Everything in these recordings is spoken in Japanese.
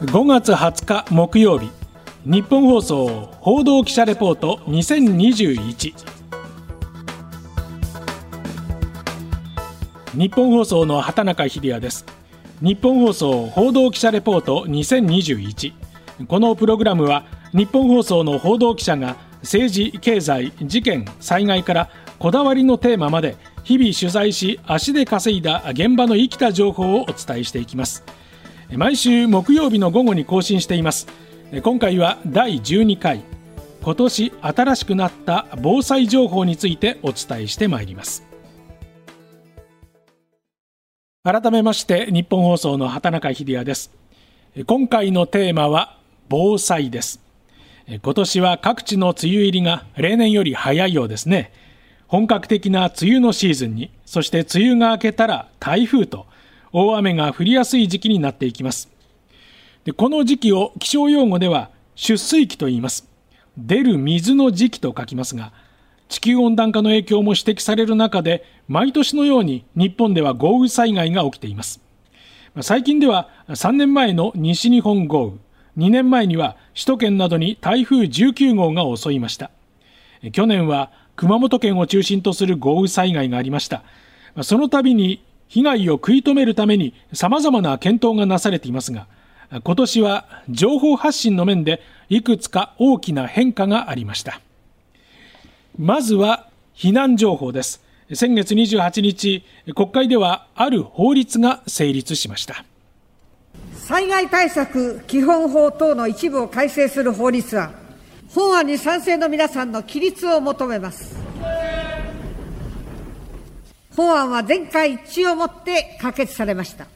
5月20日木曜日。日本放送報道記者レポート2021日本放送の畑中秀也です。日本放送報道記者レポート2021このプログラムは日本放送の報道記者が政治経済事件災害からこだわりのテーマまで日々取材し足で稼いだ現場の生きた情報をお伝えしていきます。毎週木曜日の午後に更新しています。今回は第12回今年新しくなった防災情報についてお伝えしてまいります。改めまして日本放送の畑中秀也です。今回のテーマは防災です。今年は各地の梅雨入りが例年より早いようですね。本格的な梅雨のシーズンにそして梅雨が明けたら台風と大雨が降りやすい時期になっていきます。でこの時期を気象用語では出水期と言います。出る水の時期と書きますが地球温暖化の影響も指摘される中で毎年のように日本では豪雨災害が起きています。最近では3年前の西日本豪雨2年前には首都圏などに台風19号が襲いました。去年は熊本県を中心とする豪雨災害がありました。その度に被害を食い止めるために様々な検討がなされていますが、今年は情報発信の面でいくつか大きな変化がありました。まずは避難情報です。先月28日、国会ではある法律が成立しました。災害対策基本法等の一部を改正する法律は、本案に賛成の皆さんの起立を求めます。法案は全会一致をもって可決されました。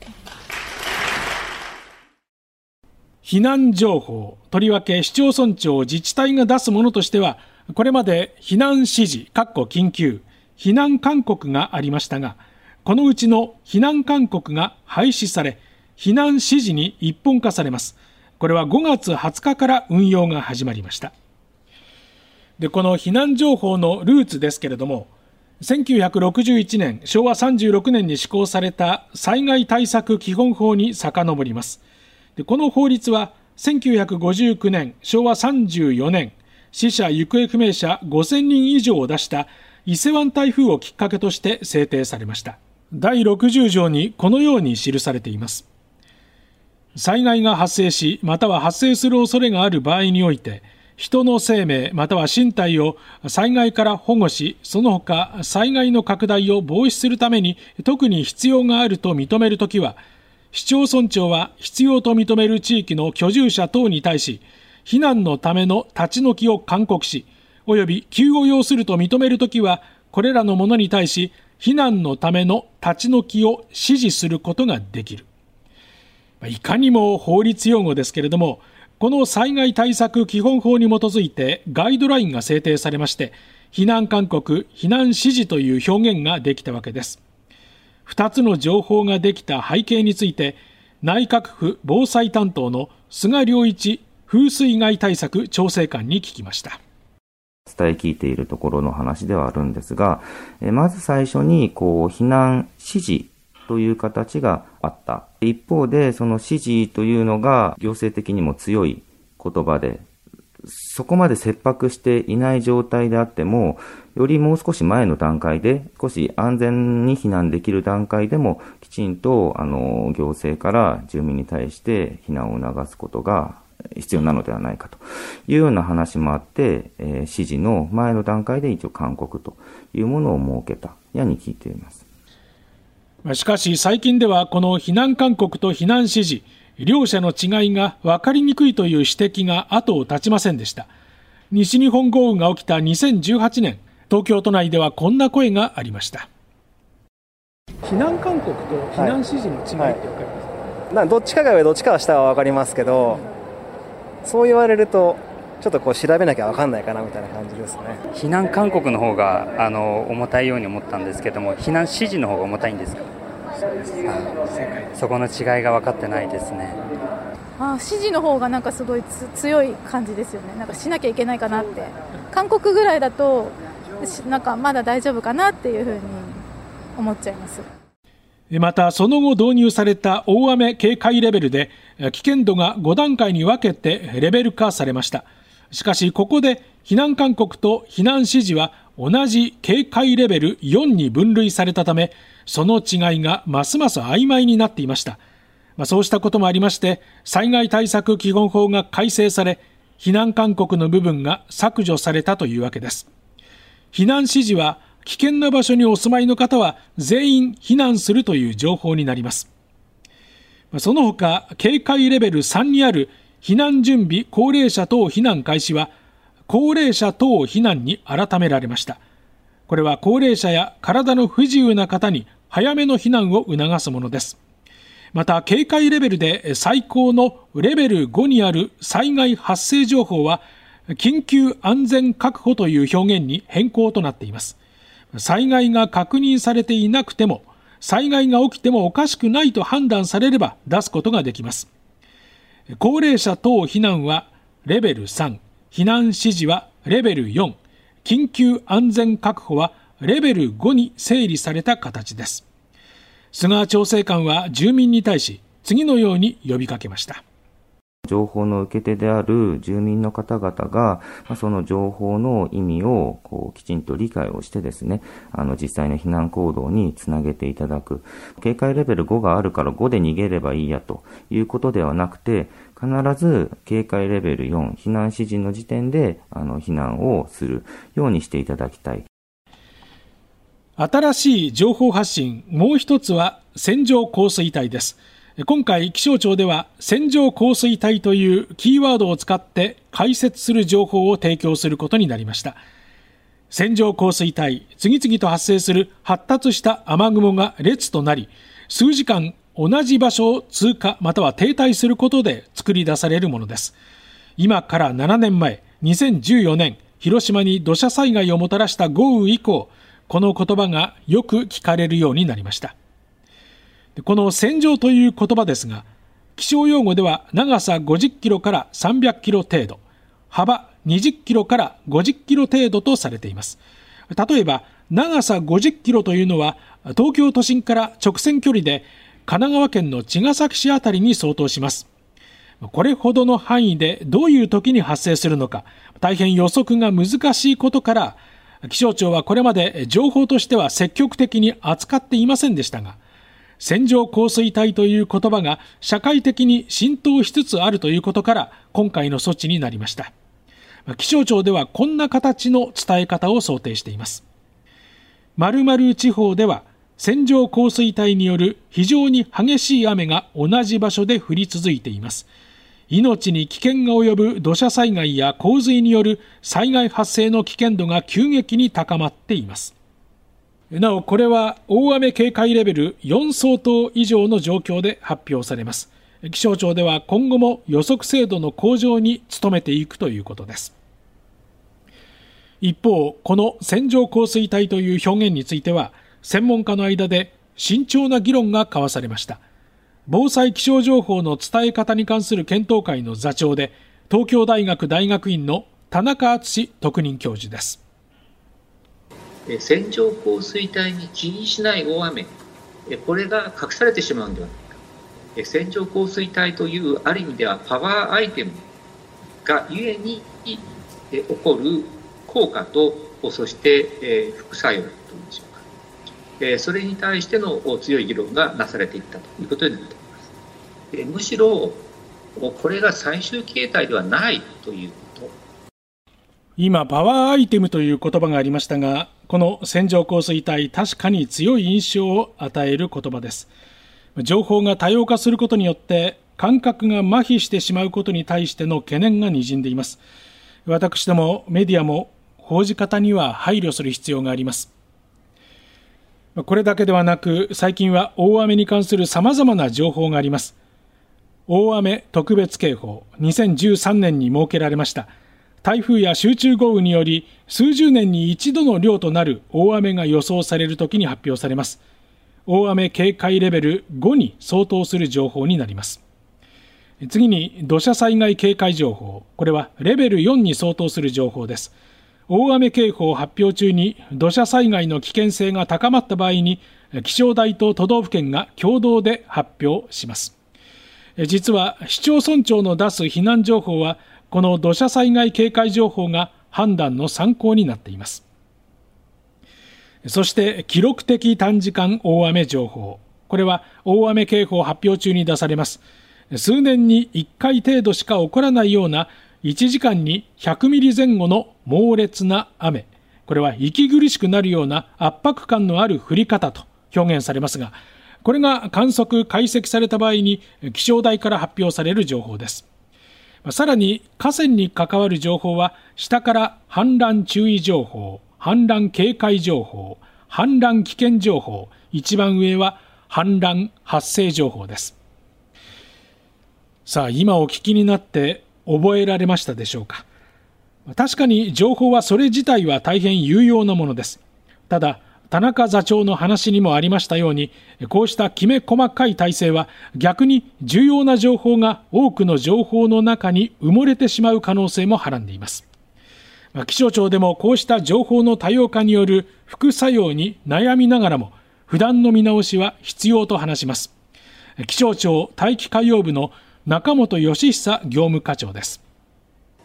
避難情報とりわけ市町村長自治体が出すものとしてはこれまで避難指示緊急避難勧告がありましたがこのうちの避難勧告が廃止され避難指示に一本化されます。これは5月20日から運用が始まりました。でこの避難情報のルーツですけれども1961年昭和36年に施行された災害対策基本法に遡ります。でこの法律は1959年昭和34年死者行方不明者5000人以上を出した伊勢湾台風をきっかけとして制定されました。第60条にこのように記されています。災害が発生しまたは発生する恐れがある場合において人の生命または身体を災害から保護し、その他災害の拡大を防止するために特に必要があると認めるときは、市町村長は必要と認める地域の居住者等に対し、避難のための立ち退きを勧告し、及び急を要すると認めるときは、これらの者に対し、避難のための立ち退きを指示することができる。いかにも法律用語ですけれども、この災害対策基本法に基づいてガイドラインが制定されまして避難勧告避難指示という表現ができたわけです。2つの情報ができた背景について内閣府防災担当の菅良一風水害対策調整官に聞きました。伝え聞いているところの話ではあるんですが、まず最初にこう避難指示という形があった。一方で、その指示というのが行政的にも強い言葉で、そこまで切迫していない状態であっても、よりもう少し前の段階で、少し安全に避難できる段階でも、きちんと、あの、行政から住民に対して避難を促すことが必要なのではないかというような話もあって、えー、指示の前の段階で一応勧告というものを設けたやに聞いています。しかし最近ではこの避難勧告と避難指示、両者の違いが分かりにくいという指摘が後を絶ちませんでした。西日本豪雨が起きた2018年、東京都内ではこんな声がありました。避難勧告と避難指示の違いって分かりますか、はい。はい、どっちかが上、どっちかが下は分かりますけど、そう言われると、ちょっとこう調べなきゃ分かんないかなみたいな感じですね。避難勧告の方があの重たいように思ったんですけども避難指示の方が重たいんですか？そこの違いが分かってないですね。あ指示の方がなんかすごい強い感じですよね。なんかしなきゃいけないかなって。韓国ぐらいだとなんかまだ大丈夫かなっていうふうに思っちゃいます。またその後導入された大雨警戒レベルで危険度が5段階に分けてレベル化されました。しかしここで避難勧告と避難指示は同じ警戒レベル4に分類されたためその違いがますます曖昧になっていました、まあ、そうしたこともありまして災害対策基本法が改正され避難勧告の部分が削除されたというわけです避難指示は危険な場所にお住まいの方は全員避難するという情報になります。その他、警戒レベル3にある避難準備高齢者等避難開始は、高齢者等避難に改められました。これは高齢者や体の不自由な方に早めの避難を促すものです。また、警戒レベルで最高のレベル5にある災害発生情報は、緊急安全確保という表現に変更となっています。災害が確認されていなくても、災害が起きてもおかしくないと判断されれば出すことができます。高齢者等避難はレベル3、避難指示はレベル4、緊急安全確保はレベル5に整理された形です。菅調整官は住民に対し次のように呼びかけました。情報の受け手である住民の方々が、その情報の意味をこうきちんと理解をしてですね、あの実際の避難行動につなげていただく。警戒レベル5があるから5で逃げればいいやということではなくて、必ず警戒レベル4、避難指示の時点であの避難をするようにしていただきたい。新しい情報発信、もう一つは線状降水帯です。今回気象庁では線状降水帯というキーワードを使って解説する情報を提供することになりました線状降水帯次々と発生する発達した雨雲が列となり数時間同じ場所を通過または停滞することで作り出されるものです今から7年前2014年広島に土砂災害をもたらした豪雨以降この言葉がよく聞かれるようになりましたこの線状という言葉ですが、気象用語では長さ50キロから300キロ程度、幅20キロから50キロ程度とされています。例えば、長さ50キロというのは、東京都心から直線距離で神奈川県の茅ヶ崎市あたりに相当します。これほどの範囲でどういう時に発生するのか、大変予測が難しいことから、気象庁はこれまで情報としては積極的に扱っていませんでしたが、線状降水帯という言葉が社会的に浸透しつつあるということから今回の措置になりました気象庁ではこんな形の伝え方を想定しています〇〇地方では線状降水帯による非常に激しい雨が同じ場所で降り続いています。命に危険が及ぶ土砂災害や洪水による災害発生の危険度が急激に高まっています。なおこれは大雨警戒レベル4相当以上の状況で発表されます。気象庁では今後も予測精度の向上に努めていくということです。一方この線状降水帯という表現については専門家の間で慎重な議論が交わされました。防災気象情報の伝え方に関する検討会の座長で東京大学大学院の田中敦特任教授です。線状降水帯に起因しない大雨、これが隠されてしまうんではないか。線状降水帯というある意味ではパワーアイテムがゆえに起こる効果と、そして副作用というんでしょうか。それに対しての強い議論がなされていったということになっています。えむしろ、これが最終形態ではないということ今、パワーアイテムという言葉がありましたが、この線状降水帯、確かに強い印象を与える言葉です。情報が多様化することによって、感覚が麻痺してしまうことに対しての懸念がにじんでいます。私どもメディアも報じ方には配慮する必要があります。これだけではなく、最近は大雨に関する様々な情報があります。大雨特別警報、2013年に設けられました。台風や集中豪雨により数十年に一度の量となる大雨が予想されるときに発表されます大雨警戒レベル5に相当する情報になります次に土砂災害警戒情報これはレベル4に相当する情報です大雨警報発表中に土砂災害の危険性が高まった場合に気象台と都道府県が共同で発表します。実は市町村長の出す避難情報はこの土砂災害警戒情報が判断の参考になっています。そして記録的短時間大雨情報。これは大雨警報発表中に出されます。数年に1回程度しか起こらないような1時間に100ミリ前後の猛烈な雨。これは息苦しくなるような圧迫感のある降り方と表現されますがこれが観測解析された場合に気象台から発表される情報です。さらに河川に関わる情報は下から氾濫注意情報氾濫警戒情報氾濫危険情報一番上は氾濫発生情報です。さあ今お聞きになって覚えられましたでしょうか？確かに情報はそれ自体は大変有用なものです。ただ田中座長の話にもありましたようにこうしたきめ細かい体制は逆に重要な情報が多くの情報の中に埋もれてしまう可能性もはらんでいます。気象庁でもこうした情報の多様化による副作用に悩みながらも普段の見直しは必要と話します。気象庁大気海洋部の中本義久業務課長です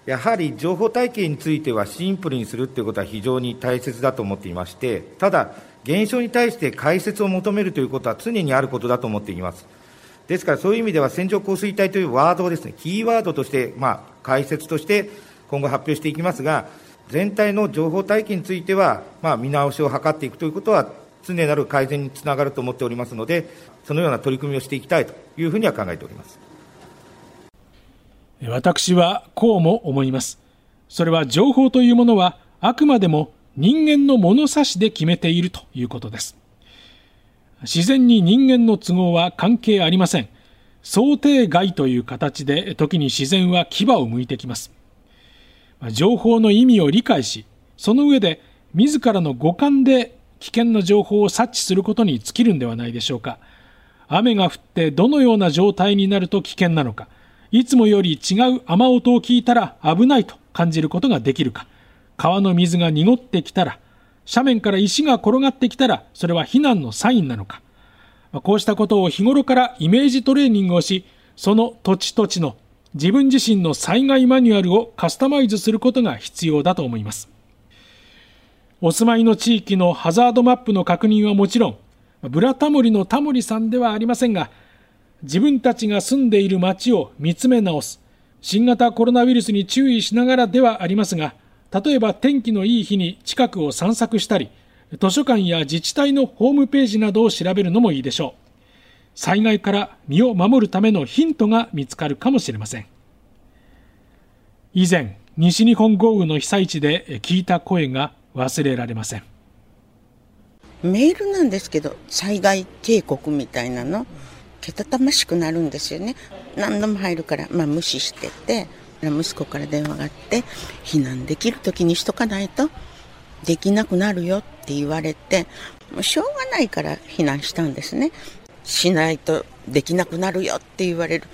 やはり情報体系についてはシンプルにするということは非常に大切だと思っていまして、ただ、現象に対して解説を求めるということは常にあることだと思っています。ですからそういう意味では線状降水帯というワードをですね、キーワードとして、まあ、解説として今後発表していきますが、全体の情報体系については、まあ、見直しを図っていくということは、常なる改善につながると思っておりますので、そのような取り組みをしていきたいというふうには考えております。私はこうも思います。それは情報というものはあくまでも人間の物差しで決めているということです。自然に人間の都合は関係ありません。想定外という形で時に自然は牙を向いてきます。情報の意味を理解し、その上で自らの五感で危険な情報を察知することに尽きるんではないでしょうか。雨が降ってどのような状態になると危険なのか。いつもより違う雨音を聞いたら危ないと感じることができるか、川の水が濁ってきたら、斜面から石が転がってきたら、それは避難のサインなのか、こうしたことを日頃からイメージトレーニングをし、その土地土地の自分自身の災害マニュアルをカスタマイズすることが必要だと思います。お住まいの地域のハザードマップの確認はもちろん、ブラタモリのタモリさんではありませんが、自分たちが住んでいる街を見つめ直す。新型コロナウイルスに注意しながらではありますが例えば天気のいい日に近くを散策したり図書館や自治体のホームページなどを調べるのもいいでしょう。災害から身を守るためのヒントが見つかるかもしれません。以前西日本豪雨の被災地で聞いた声が忘れられません。メールなんですけど災害警告みたいなの？けたたましくなるんですよね。何度も入るから、まあ、無視してて息子から電話があって避難できる時にしとかないとできなくなるよって言われてもうしょうがないから避難したんですね。しないとできなくなるよって言われる。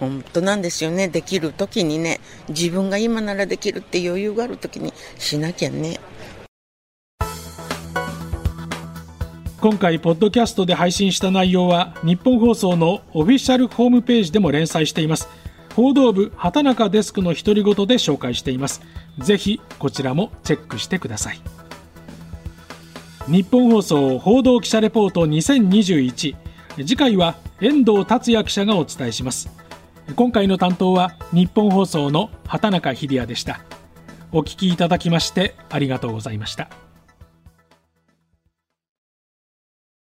本当なんですよね。できる時にね自分が今ならできるって余裕がある時にしなきゃね。今回ポッドキャストで配信した内容は日本放送のオフィシャルホームページでも連載しています。報道部畑中デスクの独り言で紹介しています。ぜひこちらもチェックしてください。日本放送報道記者レポート2021次回は遠藤達也記者がお伝えします。今回の担当は日本放送の畑中秀也でした。お聞きいただきましてありがとうございました。